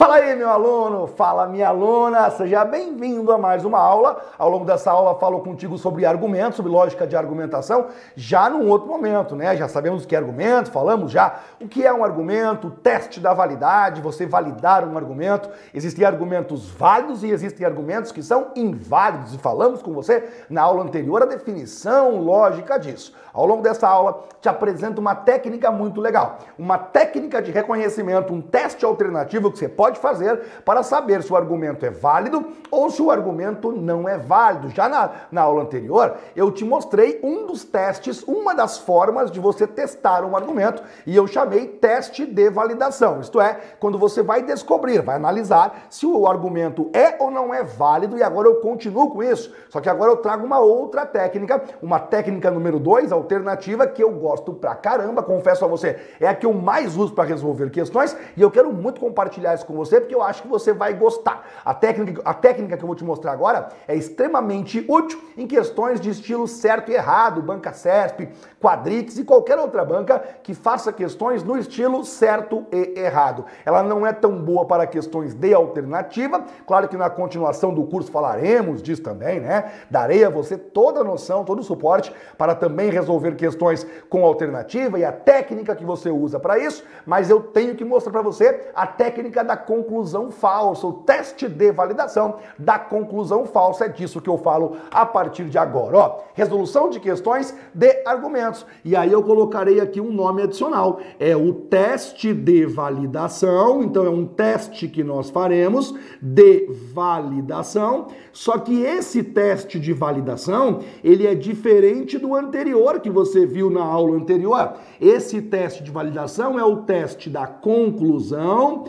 Fala aí, meu aluno, fala minha aluna, seja bem-vindo a mais uma aula. Ao longo dessa aula falo contigo sobre argumentos, sobre lógica de argumentação, já num outro momento, né? Já sabemos o que é argumento, falamos já o que é um argumento, teste da validade, você validar um argumento. Existem argumentos válidos e existem argumentos que são inválidos e falamos com você na aula anterior a definição lógica disso. Ao longo dessa aula te apresento uma técnica muito legal, uma técnica de reconhecimento, um teste alternativo que você pode pode fazer para saber se o argumento é válido ou se o argumento não é válido. Já na, na aula anterior, eu te mostrei um dos testes, uma das formas de você testar um argumento, e eu chamei teste de validação. Isto é, quando você vai descobrir, vai analisar se o argumento é ou não é válido, e agora eu continuo com isso. Só que agora eu trago uma outra técnica, uma técnica número 2, alternativa, que eu gosto pra caramba, confesso a você, é a que eu mais uso para resolver questões, e eu quero muito compartilhar isso com você porque eu acho que você vai gostar. A técnica, a técnica que eu vou te mostrar agora é extremamente útil em questões de estilo certo e errado, banca CESP, Quadrix e qualquer outra banca que faça questões no estilo certo e errado. Ela não é tão boa para questões de alternativa, claro que na continuação do curso falaremos disso também, né? Darei a você toda a noção, todo o suporte para também resolver questões com alternativa e a técnica que você usa para isso, mas eu tenho que mostrar para você a técnica da conclusão falsa, o teste de validação da conclusão falsa. É disso que eu falo a partir de agora. Ó, resolução de questões de argumentos. E aí eu colocarei aqui um nome adicional. É o teste de validação. Então é um teste que nós faremos de validação. Só que esse teste de validação, ele é diferente do anterior que você viu na aula anterior. Esse teste de validação é o teste da conclusão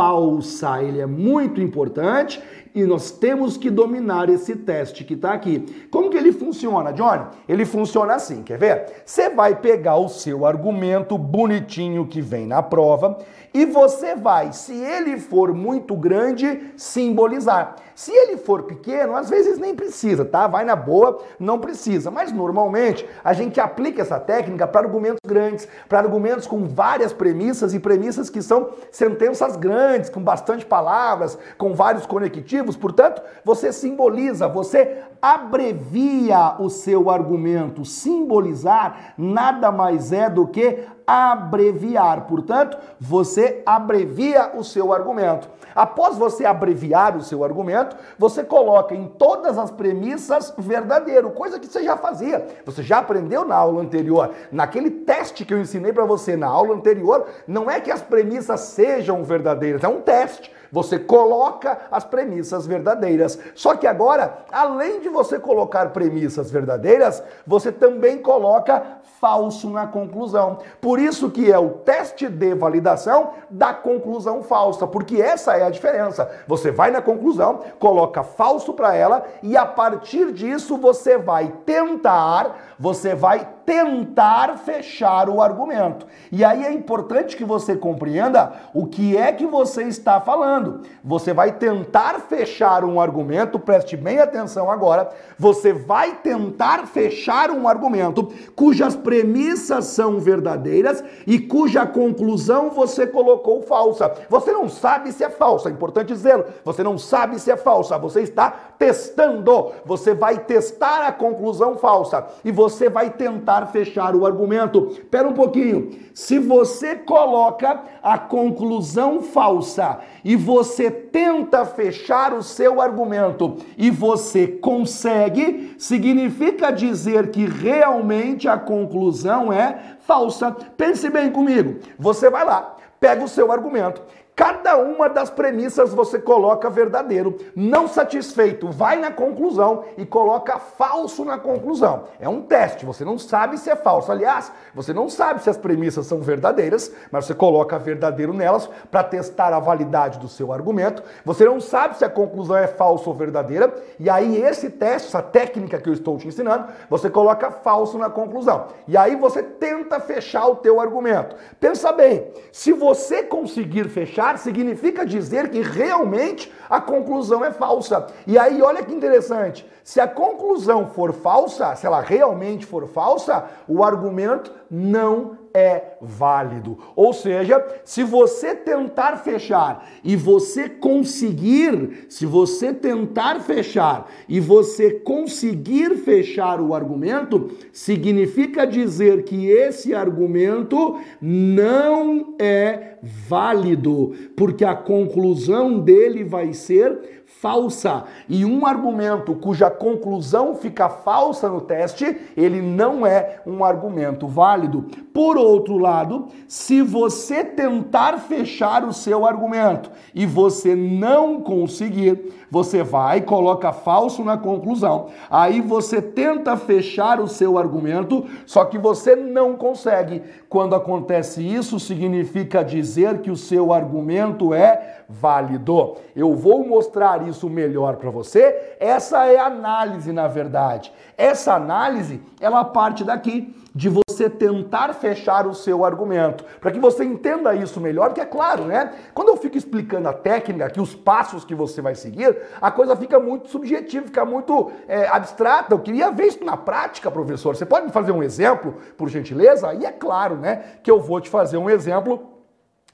falsa. Ele é muito importante e nós temos que dominar esse teste que está aqui. Como que ele funciona, Johnny? Ele funciona assim, quer ver? Você vai pegar o seu argumento bonitinho que vem na prova e você vai, se ele for muito grande, simbolizar. Se ele for pequeno, às vezes nem precisa, tá? Vai na boa, não precisa. Mas normalmente a gente aplica essa técnica para argumentos grandes, para argumentos com várias premissas e premissas que são sentenças grandes, com bastante palavras, com vários conectivos. Portanto, você simboliza, você abrevia o seu argumento. Simbolizar nada mais é do que abreviar. Portanto, você abrevia o seu argumento. Após você abreviar o seu argumento, você coloca em todas as premissas verdadeiro, coisa que você já fazia. Você já aprendeu na aula anterior. Naquele teste que eu ensinei para você na aula anterior, não é que as premissas sejam verdadeiras, é um teste. Você coloca as premissas verdadeiras. Só que agora, além de você colocar premissas verdadeiras, você também coloca falso na conclusão. Por isso que é o teste de validação da conclusão falsa, porque essa é a diferença. Você vai na conclusão, coloca falso para ela e a partir disso você vai tentar, você vai tentar fechar o argumento. E aí é importante que você compreenda o que é que você está falando. Você vai tentar fechar um argumento, preste bem atenção agora. Você vai tentar fechar um argumento cujas premissas são verdadeiras e cuja conclusão você colocou falsa. Você não sabe se é falsa, é importante dizê-lo. Você não sabe se é falsa, você está testando. Você vai testar a conclusão falsa e você vai tentar tentar fechar o argumento. Espera um pouquinho. Se você coloca a conclusão falsa e você tenta fechar o seu argumento e você consegue, significa dizer que realmente a conclusão é falsa. Pense bem comigo. Você vai lá, pega o seu argumento Cada uma das premissas você coloca verdadeiro. Não satisfeito, vai na conclusão e coloca falso na conclusão. É um teste, você não sabe se é falso. Aliás, você não sabe se as premissas são verdadeiras, mas você coloca verdadeiro nelas para testar a validade do seu argumento. Você não sabe se a conclusão é falsa ou verdadeira, e aí esse teste, essa técnica que eu estou te ensinando, você coloca falso na conclusão. E aí você tenta fechar o teu argumento. Pensa bem, se você conseguir fechar significa dizer que realmente a conclusão é falsa. E aí, olha que interessante: se a conclusão for falsa, se ela realmente for falsa, o argumento não é válido. Ou seja, se você tentar fechar e você conseguir, se você tentar fechar e você conseguir fechar o argumento, significa dizer que esse argumento não é válido, porque a conclusão dele vai ser falsa. E um argumento cuja conclusão fica falsa no teste, ele não é um argumento válido. Por outro lado, se você tentar fechar o seu argumento e você não conseguir, você vai coloca falso na conclusão. Aí você tenta fechar o seu argumento, só que você não consegue. Quando acontece isso, significa dizer que o seu argumento é válido. Eu vou mostrar isso melhor para você. Essa é a análise, na verdade. Essa análise, ela parte daqui de você tentar fechar o seu argumento. Para que você entenda isso melhor, porque é claro, né? Quando eu fico explicando a técnica, aqui os passos que você vai seguir, a coisa fica muito subjetiva, fica muito é, abstrata. Eu queria ver isso na prática, professor. Você pode me fazer um exemplo, por gentileza? E é claro, né, que eu vou te fazer um exemplo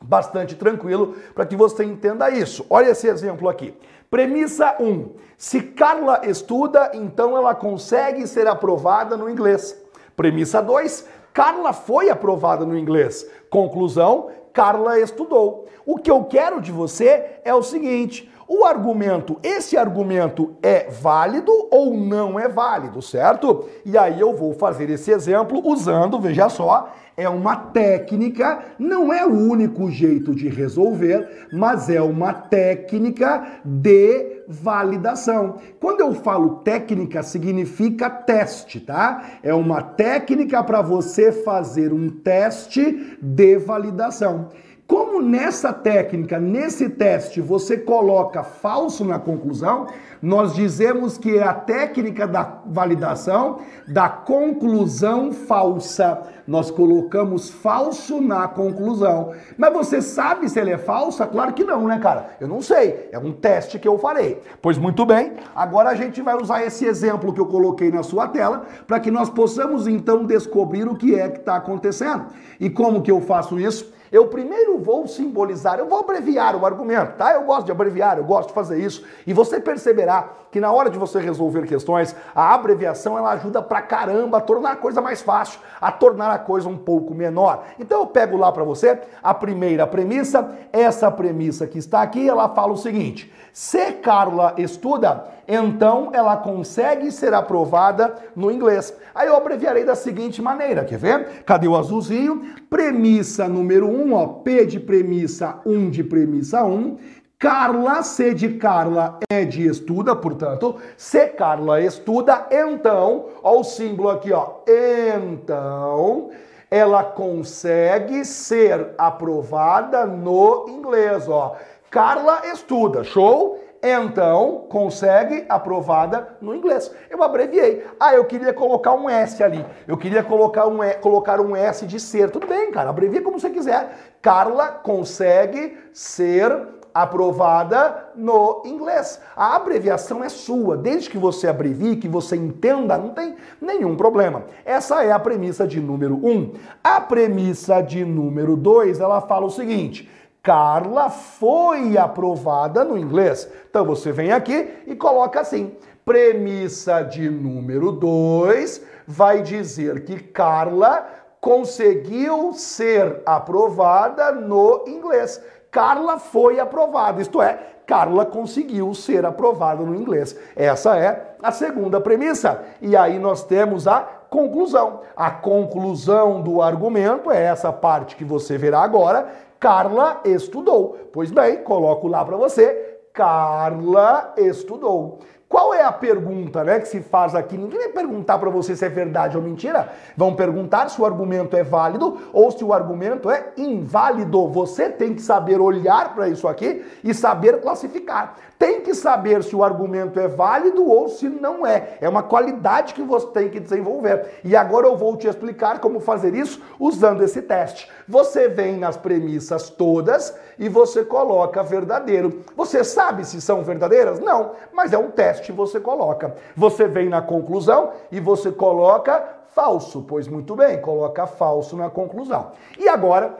bastante tranquilo para que você entenda isso. Olha esse exemplo aqui. Premissa 1. Se Carla estuda, então ela consegue ser aprovada no inglês. Premissa 2. Carla foi aprovada no inglês. Conclusão: Carla estudou. O que eu quero de você é o seguinte: o argumento, esse argumento é válido ou não é válido, certo? E aí eu vou fazer esse exemplo usando, veja só, é uma técnica, não é o único jeito de resolver, mas é uma técnica de validação. Quando eu falo técnica, significa teste, tá? É uma técnica para você fazer um teste de validação. Como nessa técnica, nesse teste, você coloca falso na conclusão, nós dizemos que é a técnica da validação da conclusão falsa. Nós colocamos falso na conclusão. Mas você sabe se ele é falsa? Claro que não, né, cara? Eu não sei. É um teste que eu farei. Pois muito bem, agora a gente vai usar esse exemplo que eu coloquei na sua tela para que nós possamos então descobrir o que é que está acontecendo. E como que eu faço isso? Eu primeiro vou simbolizar, eu vou abreviar o argumento, tá? Eu gosto de abreviar, eu gosto de fazer isso. E você perceberá que na hora de você resolver questões, a abreviação ela ajuda pra caramba a tornar a coisa mais fácil, a tornar a coisa um pouco menor. Então eu pego lá para você a primeira premissa, essa premissa que está aqui, ela fala o seguinte: se Carla estuda, então ela consegue ser aprovada no inglês. Aí eu abreviarei da seguinte maneira, quer ver? Cadê o azulzinho? Premissa número 1, um, ó, P de premissa, 1 um de premissa 1. Um. Carla, C de Carla é de estuda, portanto, se Carla estuda, então, ó o símbolo aqui, ó, então, ela consegue ser aprovada no inglês, ó. Carla estuda, show? Então consegue aprovada no inglês. Eu abreviei. Ah, eu queria colocar um S ali. Eu queria colocar um, e, colocar um S de ser. Tudo bem, cara, abrevia como você quiser. Carla consegue ser aprovada no inglês. A abreviação é sua, desde que você abrevie, que você entenda, não tem nenhum problema. Essa é a premissa de número 1. Um. A premissa de número 2, ela fala o seguinte: Carla foi aprovada no inglês. Então você vem aqui e coloca assim: premissa de número 2 vai dizer que Carla conseguiu ser aprovada no inglês. Carla foi aprovada, isto é, Carla conseguiu ser aprovada no inglês. Essa é a segunda premissa. E aí nós temos a conclusão. A conclusão do argumento é essa parte que você verá agora, Carla estudou. Pois bem, coloco lá para você. Carla estudou. Qual é a pergunta né, que se faz aqui? Ninguém vai perguntar para você se é verdade ou mentira. Vão perguntar se o argumento é válido ou se o argumento é inválido. Você tem que saber olhar para isso aqui e saber classificar. Tem que saber se o argumento é válido ou se não é. É uma qualidade que você tem que desenvolver. E agora eu vou te explicar como fazer isso usando esse teste. Você vem nas premissas todas e você coloca verdadeiro. Você sabe se são verdadeiras? Não, mas é um teste você coloca. Você vem na conclusão e você coloca falso. Pois muito bem, coloca falso na conclusão. E agora,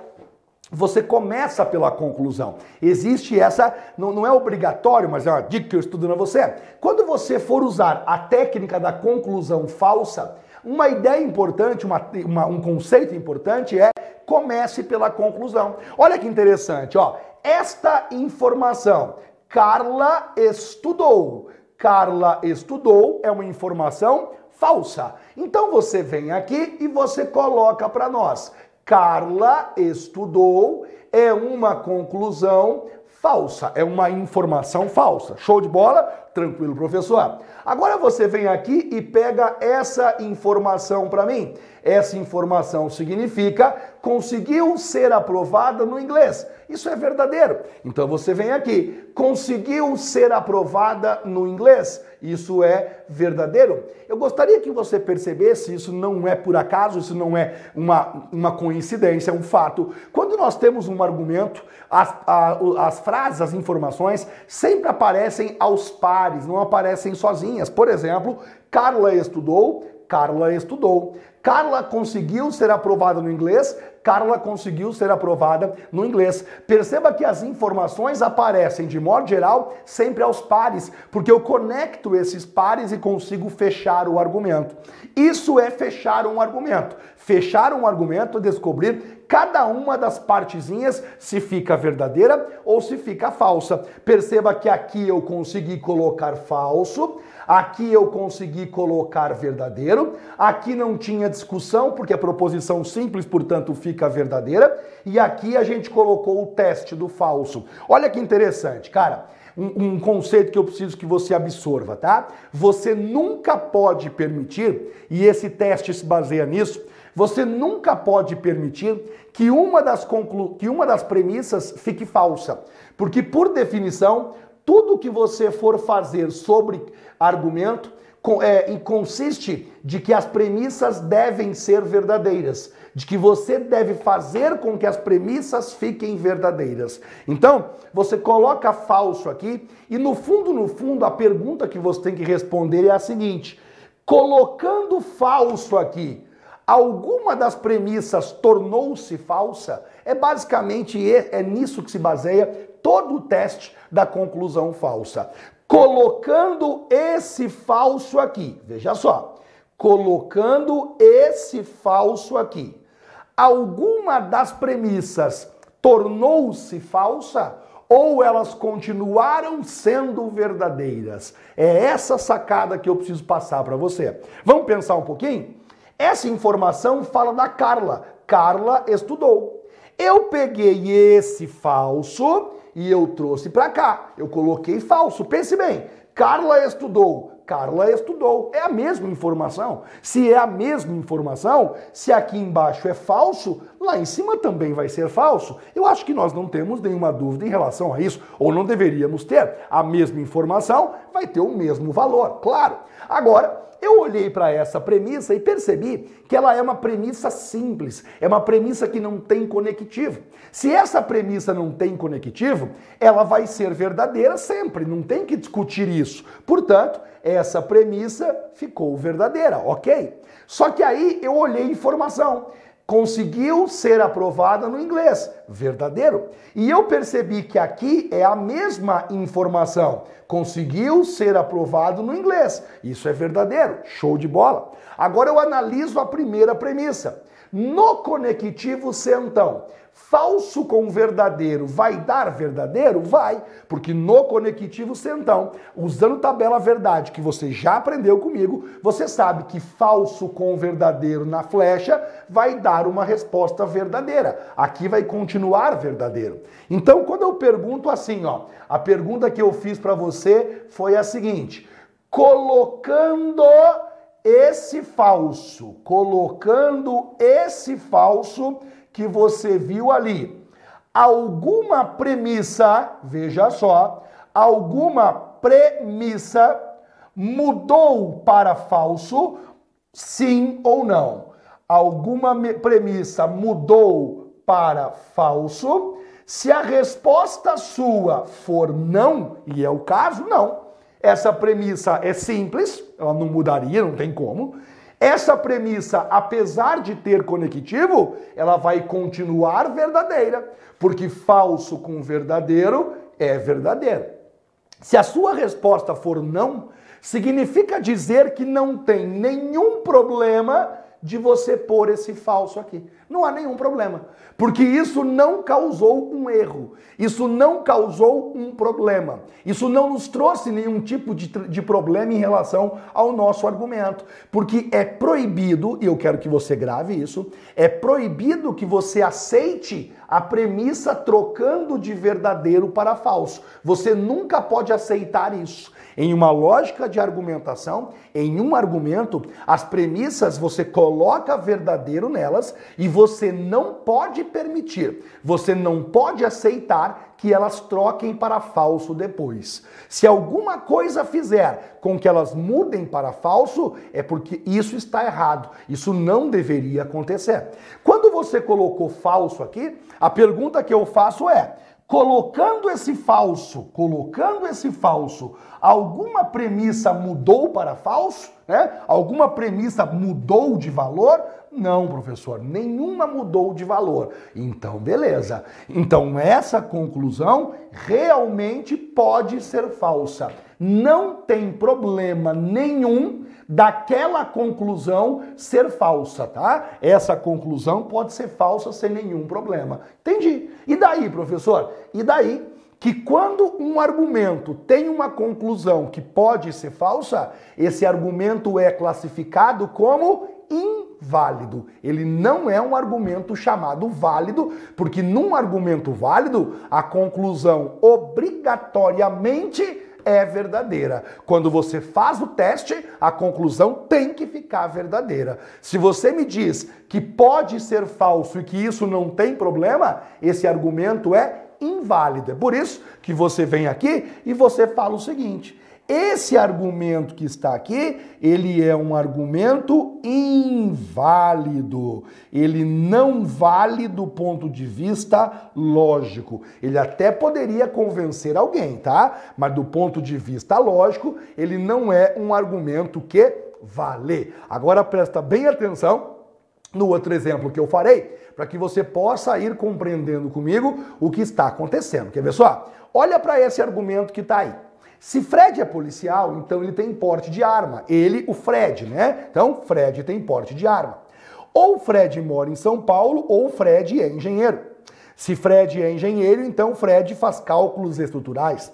você começa pela conclusão. Existe essa, não, não, é obrigatório, mas é uma dica que eu estudo a você. Quando você for usar a técnica da conclusão falsa, uma ideia importante, uma, uma, um conceito importante é comece pela conclusão. Olha que interessante, ó. Esta informação, Carla estudou. Carla estudou é uma informação falsa. Então você vem aqui e você coloca para nós. Carla estudou é uma conclusão falsa, é uma informação falsa. Show de bola? Tranquilo, professor. Agora você vem aqui e pega essa informação para mim. Essa informação significa conseguiu ser aprovada no inglês. Isso é verdadeiro. Então você vem aqui, conseguiu ser aprovada no inglês. Isso é verdadeiro. Eu gostaria que você percebesse, isso não é por acaso, isso não é uma, uma coincidência, é um fato. Quando nós temos um argumento, as, a, as frases, as informações sempre aparecem aos pares, não aparecem sozinhas. Por exemplo, Carla estudou, Carla estudou. Carla conseguiu ser aprovada no inglês, Carla conseguiu ser aprovada no inglês. Perceba que as informações aparecem, de modo geral, sempre aos pares, porque eu conecto esses pares e consigo fechar o argumento. Isso é fechar um argumento. Fechar um argumento é descobrir cada uma das partezinhas se fica verdadeira ou se fica falsa. Perceba que aqui eu consegui colocar falso, aqui eu consegui colocar verdadeiro, aqui não tinha discussão porque a proposição simples, portanto, fica fica verdadeira. E aqui a gente colocou o teste do falso. Olha que interessante, cara. Um, um, conceito que eu preciso que você absorva, tá? Você nunca pode permitir, e esse teste se baseia nisso, você nunca pode permitir que uma das, conclu... que uma das premissas fique falsa. Porque, por definição, tudo que você for fazer sobre argumento é, consiste de que as premissas devem ser verdadeiras de que você deve fazer com que as premissas fiquem verdadeiras. Então, você coloca falso aqui e no fundo, no fundo, a pergunta que você tem que responder é a seguinte: colocando falso aqui, alguma das premissas tornou-se falsa? É basicamente é nisso que se baseia todo o teste da conclusão falsa. Colocando esse falso aqui, veja só, colocando esse falso aqui alguma das premissas tornou-se falsa ou elas continuaram sendo verdadeiras? É essa sacada que eu preciso passar para você. Vamos pensar um pouquinho? Essa informação fala da Carla. Carla estudou. Eu peguei esse falso e eu trouxe para cá. Eu coloquei falso. Pense bem. Carla estudou. Carla estudou. É a mesma informação. Se é a mesma informação, se aqui embaixo é falso, lá em cima também vai ser falso. Eu acho que nós não temos nenhuma dúvida em relação a isso, ou não deveríamos ter. A mesma informação vai ter o mesmo valor, claro. Agora, eu olhei para essa premissa e percebi que ela é uma premissa simples, é uma premissa que não tem conectivo. Se essa premissa não tem conectivo, ela vai ser verdadeira sempre, não tem que discutir isso. Portanto, essa premissa ficou verdadeira, ok? Só que aí eu olhei informação conseguiu ser aprovada no inglês. Verdadeiro. E eu percebi que aqui é a mesma informação. Conseguiu ser aprovado no inglês. Isso é verdadeiro. Show de bola. Agora eu analiso a primeira premissa. No conectivo sentão, falso com verdadeiro vai dar verdadeiro? Vai, porque no conectivo sentão, usando tabela verdade que você já aprendeu comigo, você sabe que falso com verdadeiro na flecha vai dar uma resposta verdadeira. Aqui vai continuar verdadeiro. Então, quando eu pergunto assim, ó, a pergunta que eu fiz para você foi a seguinte: colocando esse falso, colocando esse falso que você viu ali, alguma premissa, veja só, alguma premissa mudou para falso, sim ou não? Alguma premissa mudou para falso? Se a resposta sua for não, e é o caso, não. Essa premissa é simples, ela não mudaria, não tem como. Essa premissa, apesar de ter conectivo, ela vai continuar verdadeira, porque falso com verdadeiro é verdadeiro. Se a sua resposta for não, significa dizer que não tem nenhum problema de você pôr esse falso aqui. Não há nenhum problema, porque isso não causou um erro, isso não causou um problema, isso não nos trouxe nenhum tipo de, de problema em relação ao nosso argumento, porque é proibido, e eu quero que você grave isso, é proibido que você aceite a premissa trocando de verdadeiro para falso. Você nunca pode aceitar isso. Em uma lógica de argumentação, em um argumento, as premissas você coloca verdadeiro nelas e você não pode permitir, você não pode aceitar que elas troquem para falso depois. Se alguma coisa fizer com que elas mudem para falso, é porque isso está errado. Isso não deveria acontecer. Quando você colocou falso aqui, a pergunta que eu faço é: colocando esse falso, colocando esse falso, alguma premissa mudou para falso? Né? Alguma premissa mudou de valor? Não, professor, nenhuma mudou de valor. Então, beleza. Então, essa conclusão realmente pode ser falsa. Não tem problema nenhum daquela conclusão ser falsa, tá? Essa conclusão pode ser falsa sem nenhum problema. Entendi. E daí, professor? E daí que quando um argumento tem uma conclusão que pode ser falsa, esse argumento é classificado como inválido. Ele não é um argumento chamado válido, porque num argumento válido, a conclusão obrigatoriamente é verdadeira. Quando você faz o teste, a conclusão tem que ficar verdadeira. Se você me diz que pode ser falso e que isso não tem problema, esse argumento é inválido. É por isso que você vem aqui e você fala o seguinte: esse argumento que está aqui, ele é um argumento inválido. Ele não vale do ponto de vista lógico. Ele até poderia convencer alguém, tá? Mas do ponto de vista lógico, ele não é um argumento que vale. Agora presta bem atenção no outro exemplo que eu farei, para que você possa ir compreendendo comigo o que está acontecendo. Quer ver só? Olha para esse argumento que está aí. Se Fred é policial, então ele tem porte de arma. Ele, o Fred, né? Então, Fred tem porte de arma. Ou Fred mora em São Paulo, ou Fred é engenheiro. Se Fred é engenheiro, então Fred faz cálculos estruturais.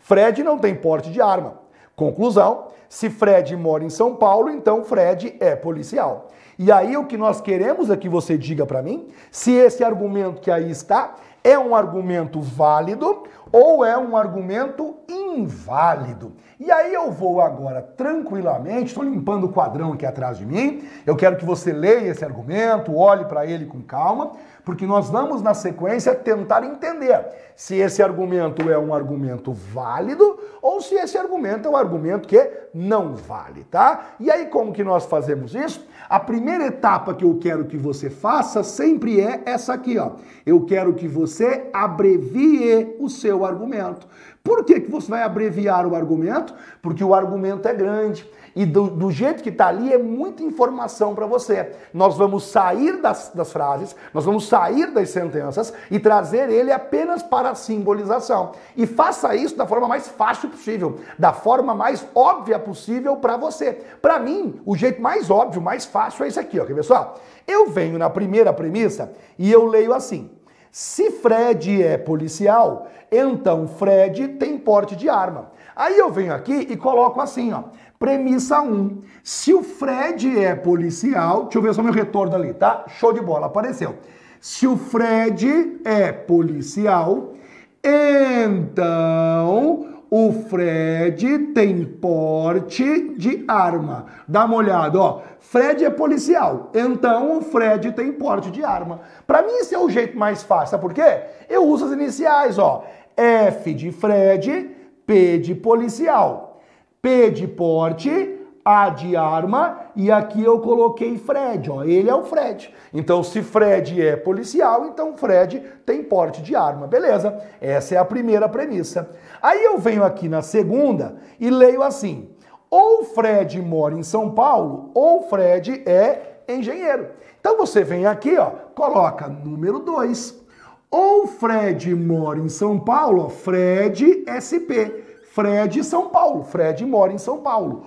Fred não tem porte de arma. Conclusão: se Fred mora em São Paulo, então Fred é policial. E aí o que nós queremos é que você diga para mim se esse argumento que aí está é um argumento válido ou é um argumento inválido. E aí eu vou agora tranquilamente, estou limpando o quadrão aqui atrás de mim. Eu quero que você leia esse argumento, olhe para ele com calma, porque nós vamos na sequência tentar entender se esse argumento é um argumento válido ou se esse argumento é um argumento que não vale, tá? E aí como que nós fazemos isso? A primeira etapa que eu quero que você faça sempre é essa aqui, ó. Eu quero que você abrevie o seu argumento. Por que, que você vai abreviar o argumento? Porque o argumento é grande. E do, do jeito que está ali é muita informação para você. Nós vamos sair das, das frases, nós vamos sair das sentenças e trazer ele apenas para a simbolização. E faça isso da forma mais fácil possível, da forma mais óbvia possível para você. Para mim, o jeito mais óbvio, mais fácil é esse aqui, ó. Quer ver só? Eu venho na primeira premissa e eu leio assim. Se Fred é policial, então Fred tem porte de arma. Aí eu venho aqui e coloco assim, ó. Premissa 1. Se o Fred é policial, deixa eu ver só meu retorno ali, tá? Show de bola, apareceu. Se o Fred é policial, então o Fred tem porte de arma. Dá uma olhada, ó. Fred é policial, então o Fred tem porte de arma. Para mim esse é o jeito mais fácil, sabe por quê? Eu uso as iniciais, ó. F de Fred, P de policial. P de porte, A de arma e aqui eu coloquei Fred, ó, ele é o Fred. Então se Fred é policial, então Fred tem porte de arma, beleza? Essa é a primeira premissa. Aí eu venho aqui na segunda e leio assim: ou Fred mora em São Paulo, ou Fred é engenheiro. Então você vem aqui, ó, coloca número 2. Ou Fred mora em São Paulo, ó, Fred SP. Fred São Paulo, Fred mora em São Paulo.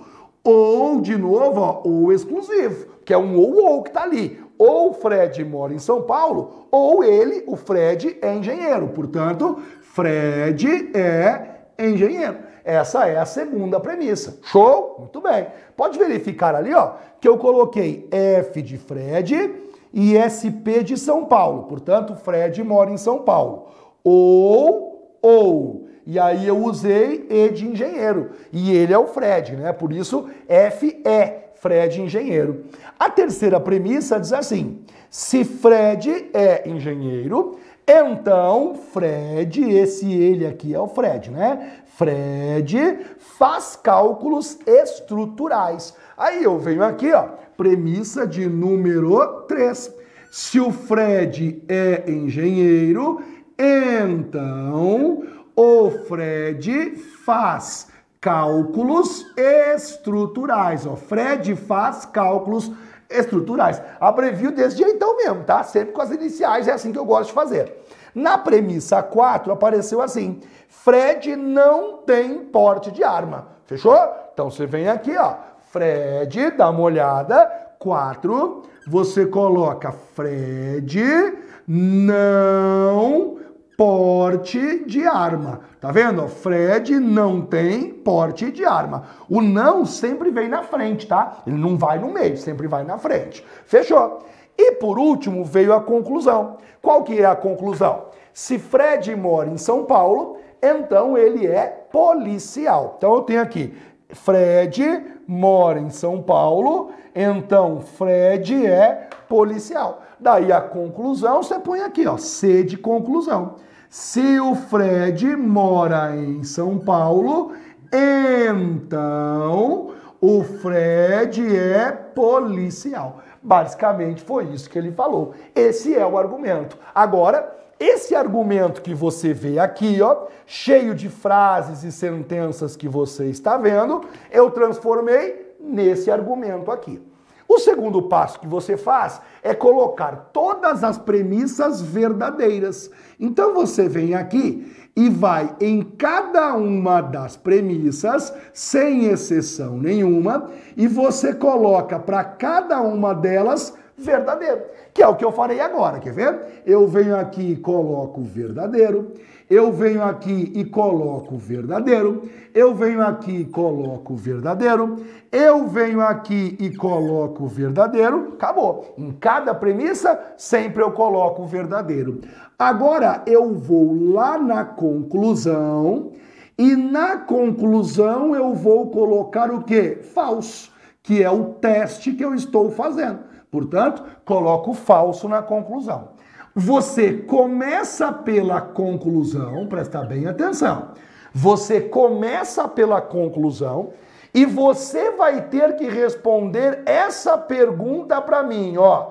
Ou, de novo, ó, ou exclusivo, que é um ou ou que tá ali. Ou Fred mora em São Paulo, ou ele, o Fred, é engenheiro. Portanto, Fred é engenheiro. Essa é a segunda premissa. Show? Muito bem. Pode verificar ali, ó, que eu coloquei F de Fred e SP de São Paulo. Portanto, Fred mora em São Paulo. Ou, ou. E aí eu usei E de engenheiro. E ele é o Fred, né? Por isso, F é Fred engenheiro. A terceira premissa diz assim: se Fred é engenheiro, então, Fred, esse ele aqui é o Fred, né? Fred faz cálculos estruturais. Aí eu venho aqui, ó, premissa de número 3. Se o Fred é engenheiro, então o Fred faz cálculos estruturais. O Fred faz cálculos estruturais. Abrevio desse jeitão mesmo, tá? Sempre com as iniciais, é assim que eu gosto de fazer. Na premissa 4 apareceu assim: Fred não tem porte de arma. Fechou? Então você vem aqui, ó. Fred, dá uma olhada. 4. Você coloca Fred não porte de arma. Tá vendo? Fred não tem porte de arma. O não sempre vem na frente, tá? Ele não vai no meio, sempre vai na frente. Fechou? E por último veio a conclusão. Qual que é a conclusão? Se Fred mora em São Paulo, então ele é policial. Então eu tenho aqui Fred mora em São Paulo, então Fred é policial. Daí a conclusão você põe aqui, ó, C de conclusão. Se o Fred mora em São Paulo, então o Fred é policial. Basicamente foi isso que ele falou. Esse é o argumento. Agora, esse argumento que você vê aqui, ó, cheio de frases e sentenças que você está vendo, eu transformei nesse argumento aqui. O segundo passo que você faz é colocar todas as premissas verdadeiras. Então você vem aqui e vai em cada uma das premissas, sem exceção nenhuma, e você coloca para cada uma delas verdadeiro, que é o que eu farei agora, quer ver? Eu venho aqui e coloco verdadeiro, eu venho aqui e coloco verdadeiro, eu venho aqui e coloco verdadeiro, eu venho aqui e coloco verdadeiro, acabou. Em cada premissa, sempre eu coloco verdadeiro. Agora eu vou lá na conclusão e na conclusão eu vou colocar o que? Falso, que é o teste que eu estou fazendo. Portanto, coloco falso na conclusão. Você começa pela conclusão, presta bem atenção. Você começa pela conclusão e você vai ter que responder essa pergunta para mim, ó.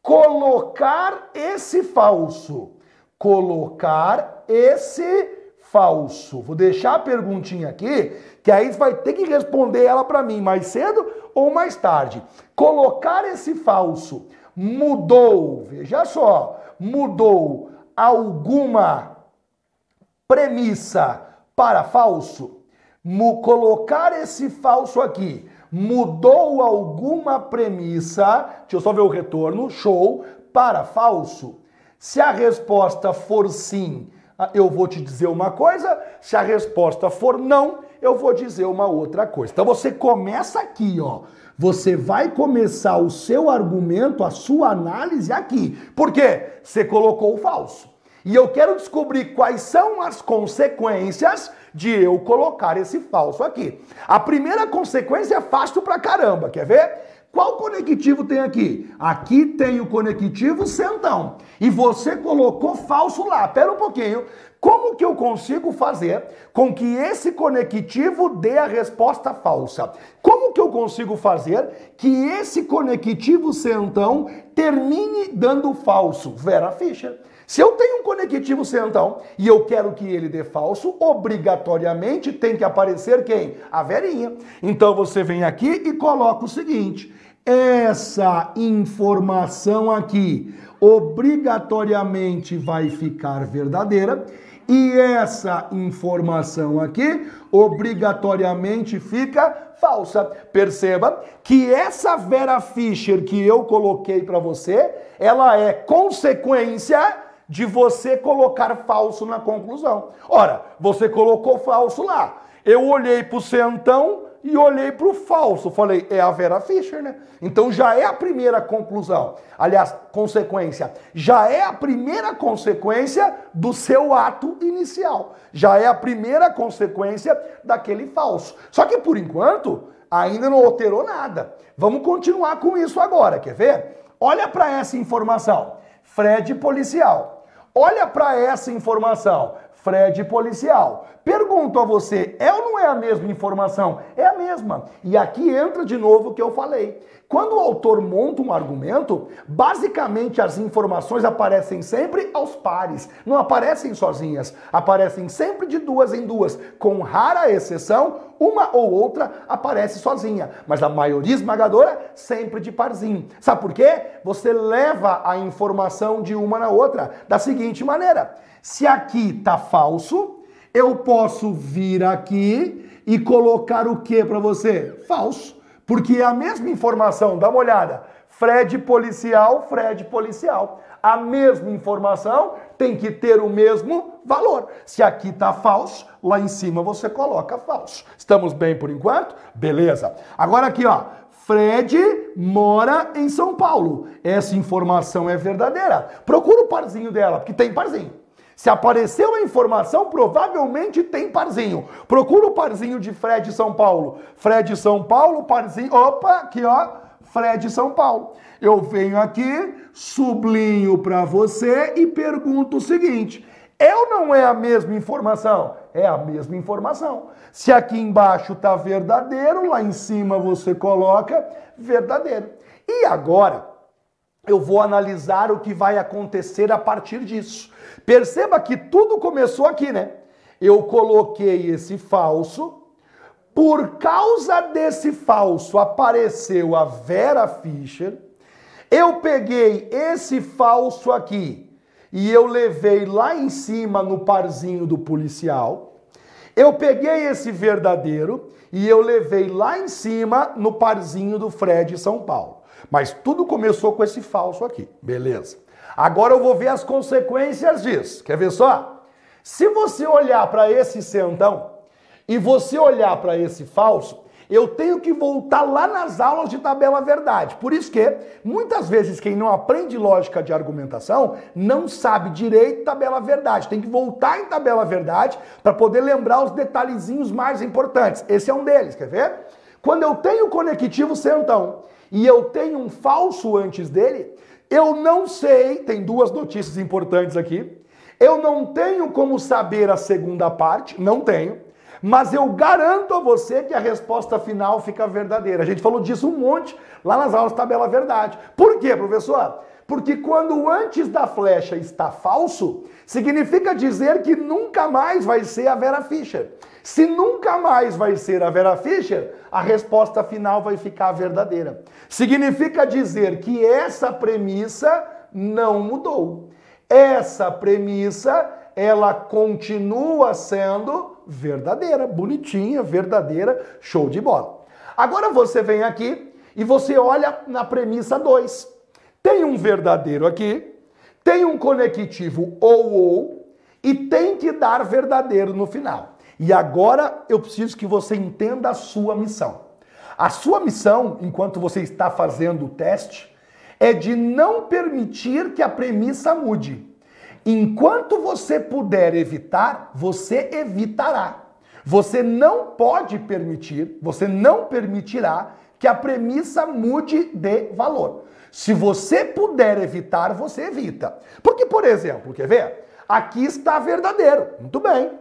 Colocar esse falso. Colocar esse falso. Vou deixar a perguntinha aqui, que aí vai ter que responder ela para mim mais cedo ou mais tarde. Colocar esse falso mudou, veja só, mudou alguma premissa para falso? Mo colocar esse falso aqui mudou alguma premissa? Deixa eu só ver o retorno. Show. Para falso? Se a resposta for sim, eu vou te dizer uma coisa. Se a resposta for não, eu vou dizer uma outra coisa. Então você começa aqui, ó. Você vai começar o seu argumento, a sua análise aqui. Por quê? Você colocou o falso. E eu quero descobrir quais são as consequências de eu colocar esse falso aqui. A primeira consequência é fácil pra caramba, quer ver? Qual conectivo tem aqui? Aqui tem o conectivo centão. E você colocou falso lá. Pera um pouquinho. Como que eu consigo fazer com que esse conectivo dê a resposta falsa? Como que eu consigo fazer que esse conectivo centão termine dando falso? Vera Fischer. Se eu tenho um conectivo centão e eu quero que ele dê falso, obrigatoriamente tem que aparecer quem? A verinha. Então você vem aqui e coloca o seguinte: essa informação aqui obrigatoriamente vai ficar verdadeira e essa informação aqui obrigatoriamente fica falsa. Perceba que essa Vera Fischer que eu coloquei para você, ela é consequência de você colocar falso na conclusão. Ora, você colocou falso lá. Eu olhei para o centão, e olhei para o falso. Falei, é a Vera Fischer, né? Então já é a primeira conclusão. Aliás, consequência. Já é a primeira consequência do seu ato inicial. Já é a primeira consequência daquele falso. Só que por enquanto, ainda não alterou nada. Vamos continuar com isso agora, quer ver? Olha para essa informação. Fred policial. Olha para essa informação. Fred policial. Pergunto a você, é ou não é a mesma informação? É a mesma. E aqui entra de novo o que eu falei. Quando o autor monta um argumento, basicamente as informações aparecem sempre aos pares, não aparecem sozinhas, aparecem sempre de duas em duas, com rara exceção, uma ou outra aparece sozinha, mas a maioria esmagadora sempre de parzinho. Sabe por quê? Você leva a informação de uma na outra da seguinte maneira: se aqui tá falso, eu posso vir aqui e colocar o que para você? Falso. Porque a mesma informação, dá uma olhada. Fred policial, Fred policial. A mesma informação tem que ter o mesmo valor. Se aqui está falso, lá em cima você coloca falso. Estamos bem por enquanto? Beleza. Agora aqui, ó. Fred mora em São Paulo. Essa informação é verdadeira. Procura o parzinho dela, porque tem parzinho. Se apareceu a informação, provavelmente tem parzinho. Procura o parzinho de Fred São Paulo. Fred São Paulo, parzinho. Opa, aqui ó, Fred São Paulo. Eu venho aqui, sublinho para você e pergunto o seguinte: ou não é a mesma informação? É a mesma informação. Se aqui embaixo está verdadeiro, lá em cima você coloca verdadeiro. E agora, eu vou analisar o que vai acontecer a partir disso. Perceba que tudo começou aqui, né? Eu coloquei esse falso, por causa desse falso apareceu a Vera Fischer. Eu peguei esse falso aqui e eu levei lá em cima no parzinho do policial. Eu peguei esse verdadeiro e eu levei lá em cima no parzinho do Fred São Paulo. Mas tudo começou com esse falso aqui, beleza? Agora eu vou ver as consequências disso. Quer ver só? Se você olhar para esse centão e você olhar para esse falso, eu tenho que voltar lá nas aulas de tabela verdade. Por isso que, muitas vezes, quem não aprende lógica de argumentação não sabe direito tabela verdade. Tem que voltar em tabela verdade para poder lembrar os detalhezinhos mais importantes. Esse é um deles, quer ver? Quando eu tenho conectivo centão e eu tenho um falso antes dele, eu não sei, tem duas notícias importantes aqui. Eu não tenho como saber a segunda parte, não tenho. Mas eu garanto a você que a resposta final fica verdadeira. A gente falou disso um monte lá nas aulas tabela verdade. Por quê, professor? Porque quando antes da flecha está falso, significa dizer que nunca mais vai ser a Vera Fischer. Se nunca mais vai ser a Vera Fischer, a resposta final vai ficar verdadeira. Significa dizer que essa premissa não mudou. Essa premissa, ela continua sendo verdadeira, bonitinha, verdadeira, show de bola. Agora você vem aqui e você olha na premissa 2. Tem um verdadeiro aqui, tem um conectivo ou ou e tem que dar verdadeiro no final. E agora eu preciso que você entenda a sua missão. A sua missão, enquanto você está fazendo o teste, é de não permitir que a premissa mude. Enquanto você puder evitar, você evitará. Você não pode permitir, você não permitirá que a premissa mude de valor. Se você puder evitar, você evita. Porque, por exemplo, quer ver? Aqui está verdadeiro. Muito bem.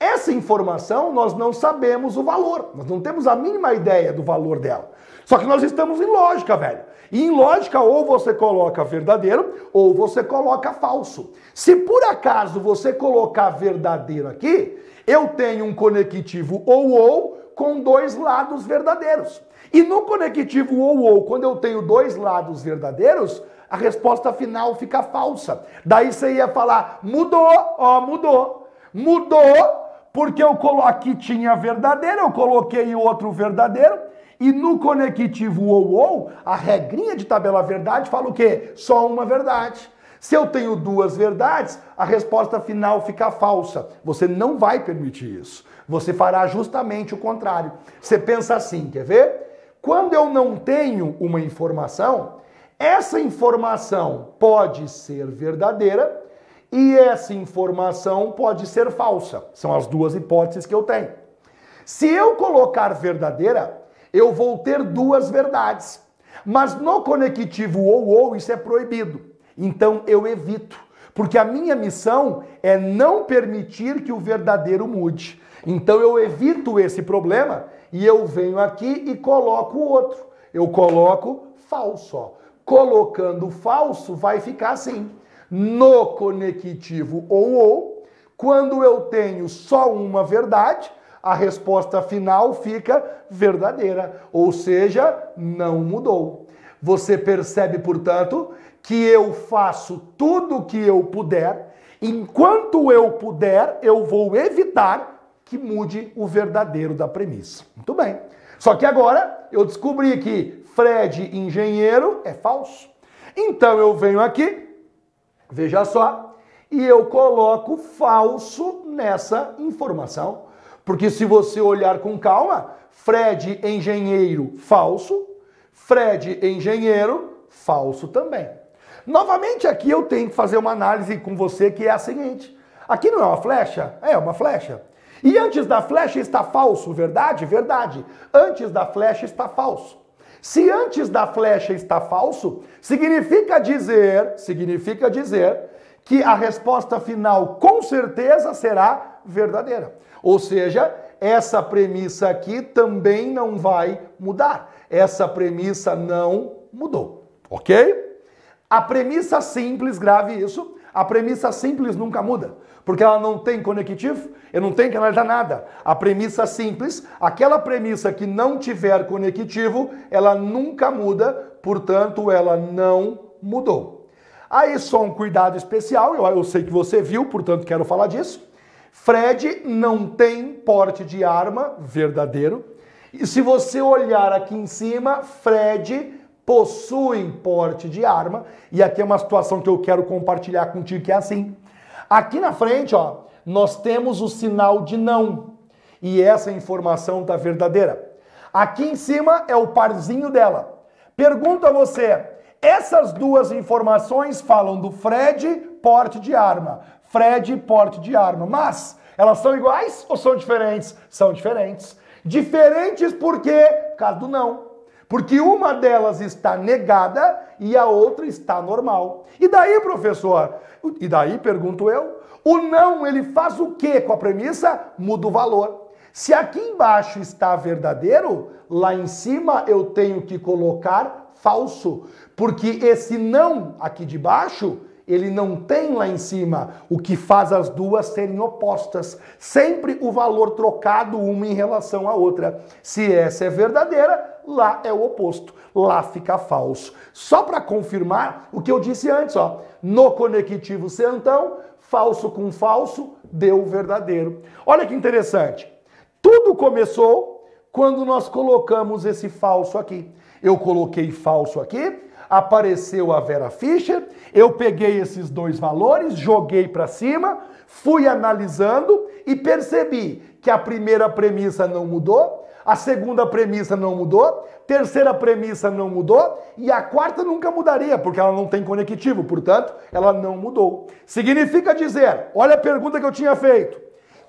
Essa informação nós não sabemos o valor, nós não temos a mínima ideia do valor dela. Só que nós estamos em lógica, velho. E em lógica, ou você coloca verdadeiro, ou você coloca falso. Se por acaso você colocar verdadeiro aqui, eu tenho um conectivo ou ou com dois lados verdadeiros. E no conectivo ou ou, quando eu tenho dois lados verdadeiros, a resposta final fica falsa. Daí você ia falar, mudou, ó, mudou. Mudou porque eu aqui tinha verdadeiro, eu coloquei outro verdadeiro. E no conectivo ou ou, a regrinha de tabela verdade fala o quê? Só uma verdade. Se eu tenho duas verdades, a resposta final fica falsa. Você não vai permitir isso. Você fará justamente o contrário. Você pensa assim, quer ver? Quando eu não tenho uma informação, essa informação pode ser verdadeira e essa informação pode ser falsa. São as duas hipóteses que eu tenho. Se eu colocar verdadeira, eu vou ter duas verdades. Mas no conectivo ou ou isso é proibido. Então eu evito, porque a minha missão é não permitir que o verdadeiro mude. Então eu evito esse problema e eu venho aqui e coloco o outro. Eu coloco falso. Ó. Colocando falso vai ficar assim no conectivo ou ou, quando eu tenho só uma verdade, a resposta final fica verdadeira, ou seja, não mudou. Você percebe, portanto, que eu faço tudo o que eu puder, enquanto eu puder, eu vou evitar que mude o verdadeiro da premissa. Muito bem. Só que agora eu descobri que Fred engenheiro é falso. Então eu venho aqui Veja só, e eu coloco falso nessa informação. Porque se você olhar com calma, Fred engenheiro falso, Fred engenheiro falso também. Novamente aqui eu tenho que fazer uma análise com você que é a seguinte: aqui não é uma flecha? É uma flecha. E antes da flecha está falso, verdade? Verdade. Antes da flecha está falso. Se antes da flecha está falso, significa dizer, significa dizer que a resposta final com certeza será verdadeira. Ou seja, essa premissa aqui também não vai mudar. Essa premissa não mudou, ok? A premissa simples, grave isso, a premissa simples nunca muda, porque ela não tem conectivo, eu não tenho que analisar nada. A premissa simples, aquela premissa que não tiver conectivo, ela nunca muda, portanto, ela não mudou. Aí só um cuidado especial, eu, eu sei que você viu, portanto quero falar disso. Fred não tem porte de arma verdadeiro. E se você olhar aqui em cima, Fred possui porte de arma. E aqui é uma situação que eu quero compartilhar contigo que é assim. Aqui na frente, ó, nós temos o sinal de não. E essa informação está verdadeira. Aqui em cima é o parzinho dela. Pergunto a você: essas duas informações falam do Fred porte de arma. Fred porte de arma. Mas elas são iguais ou são diferentes? São diferentes. Diferentes por quê? Por causa do não. Porque uma delas está negada e a outra está normal. E daí, professor? E daí, pergunto eu, o não, ele faz o que com a premissa? Muda o valor. Se aqui embaixo está verdadeiro, lá em cima eu tenho que colocar falso. Porque esse não aqui de baixo ele não tem lá em cima, o que faz as duas serem opostas. Sempre o valor trocado uma em relação à outra. Se essa é verdadeira, lá é o oposto. Lá fica falso. Só para confirmar o que eu disse antes, ó, no conectivo centão, falso com falso deu verdadeiro. Olha que interessante. Tudo começou quando nós colocamos esse falso aqui. Eu coloquei falso aqui, apareceu a Vera Fischer, eu peguei esses dois valores, joguei para cima, fui analisando e percebi que a primeira premissa não mudou, a segunda premissa não mudou, terceira premissa não mudou e a quarta nunca mudaria, porque ela não tem conectivo, portanto, ela não mudou. Significa dizer, olha a pergunta que eu tinha feito,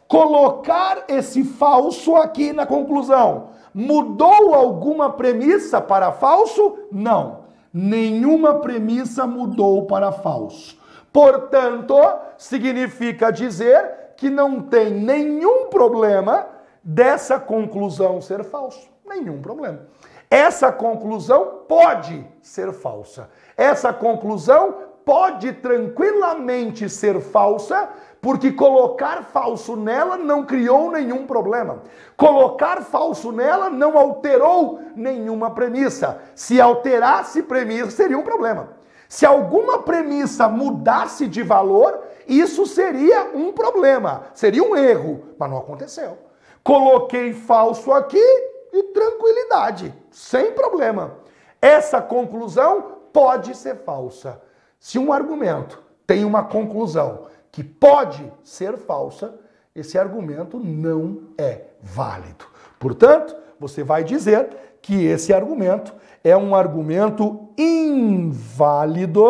colocar esse falso aqui na conclusão Mudou alguma premissa para falso? Não. Nenhuma premissa mudou para falso. Portanto, significa dizer que não tem nenhum problema dessa conclusão ser falso. Nenhum problema. Essa conclusão pode ser falsa. Essa conclusão pode tranquilamente ser falsa, porque colocar falso nela não criou nenhum problema. Colocar falso nela não alterou nenhuma premissa. Se alterasse premissa, seria um problema. Se alguma premissa mudasse de valor, isso seria um problema, seria um erro, mas não aconteceu. Coloquei falso aqui e tranquilidade, sem problema. Essa conclusão pode ser falsa. Se um argumento tem uma conclusão que pode ser falsa, esse argumento não é válido. Portanto, você vai dizer que esse argumento é um argumento inválido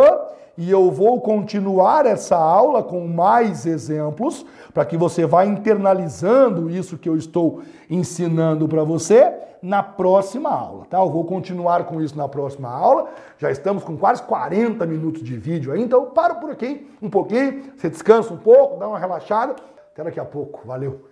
e eu vou continuar essa aula com mais exemplos para que você vá internalizando isso que eu estou ensinando para você na próxima aula, tá? Eu vou continuar com isso na próxima aula. Já estamos com quase 40 minutos de vídeo aí, então eu paro por aqui um pouquinho, você descansa um pouco, dá uma relaxada. Até daqui a pouco. Valeu.